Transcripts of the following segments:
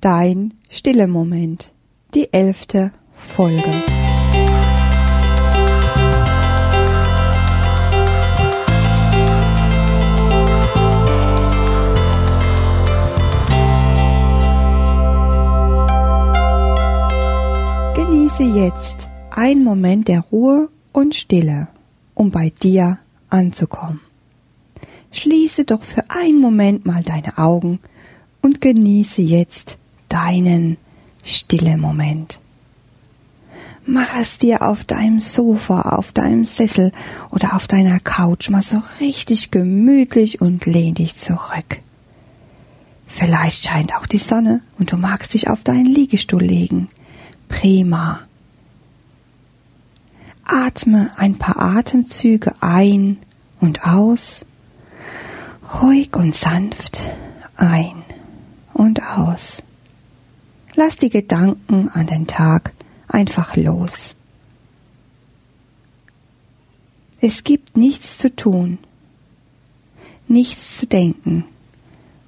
Dein stille Moment. Die elfte Folge. Genieße jetzt einen Moment der Ruhe und Stille, um bei dir anzukommen. Schließe doch für einen Moment mal deine Augen und genieße jetzt deinen stille Moment. Mach es dir auf deinem Sofa, auf deinem Sessel oder auf deiner Couch mal so richtig gemütlich und lehn dich zurück. Vielleicht scheint auch die Sonne und du magst dich auf deinen Liegestuhl legen. Prima. Atme ein paar Atemzüge ein und aus ruhig und sanft ein und aus. Lass die Gedanken an den Tag einfach los. Es gibt nichts zu tun, nichts zu denken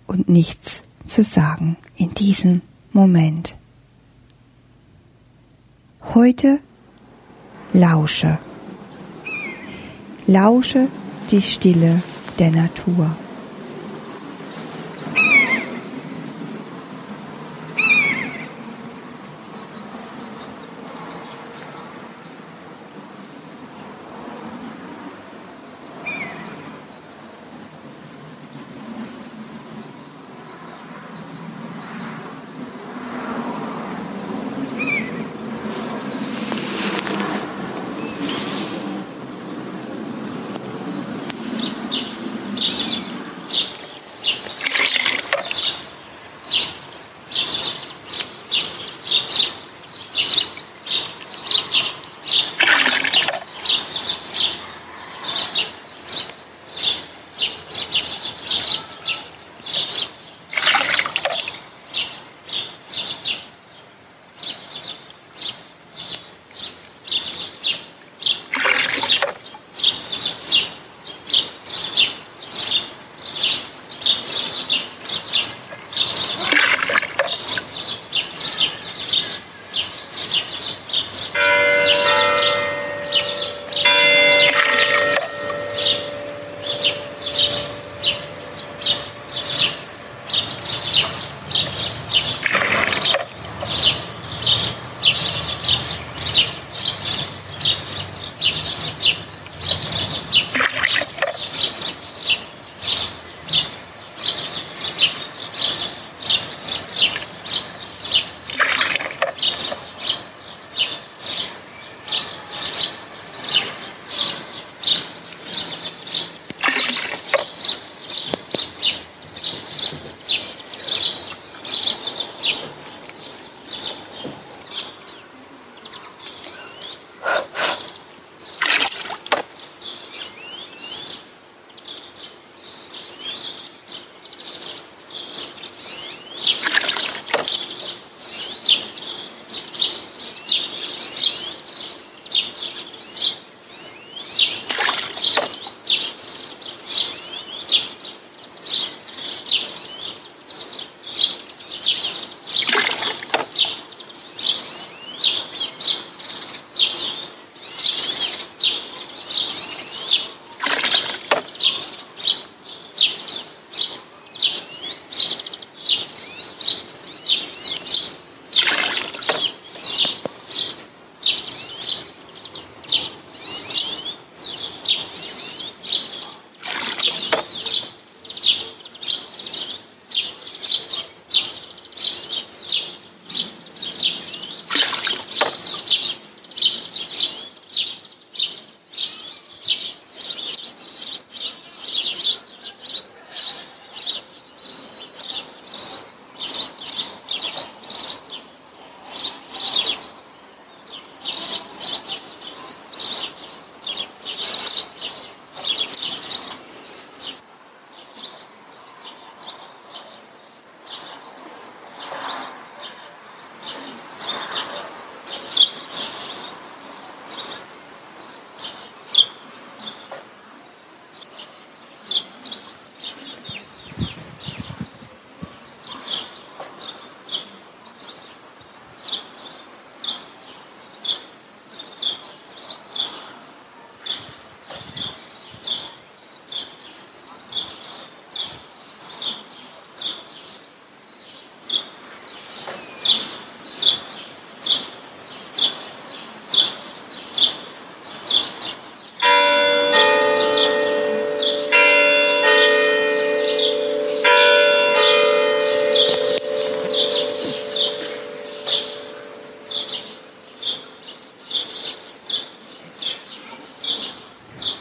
und nichts zu sagen in diesem Moment. Heute lausche. Lausche die Stille der Natur.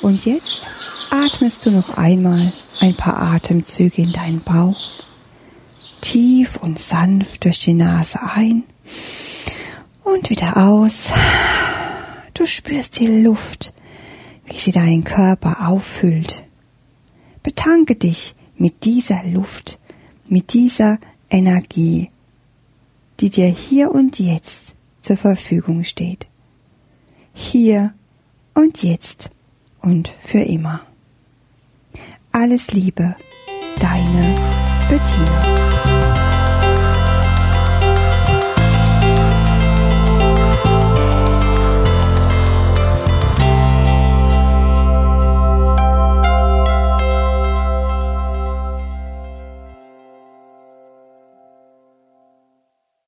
Und jetzt atmest du noch einmal ein paar Atemzüge in deinen Bauch. Tief und sanft durch die Nase ein und wieder aus. Du spürst die Luft, wie sie deinen Körper auffüllt. Betanke dich mit dieser Luft, mit dieser Energie, die dir hier und jetzt zur Verfügung steht. Hier und jetzt und für immer. Alles Liebe, deine Bettina.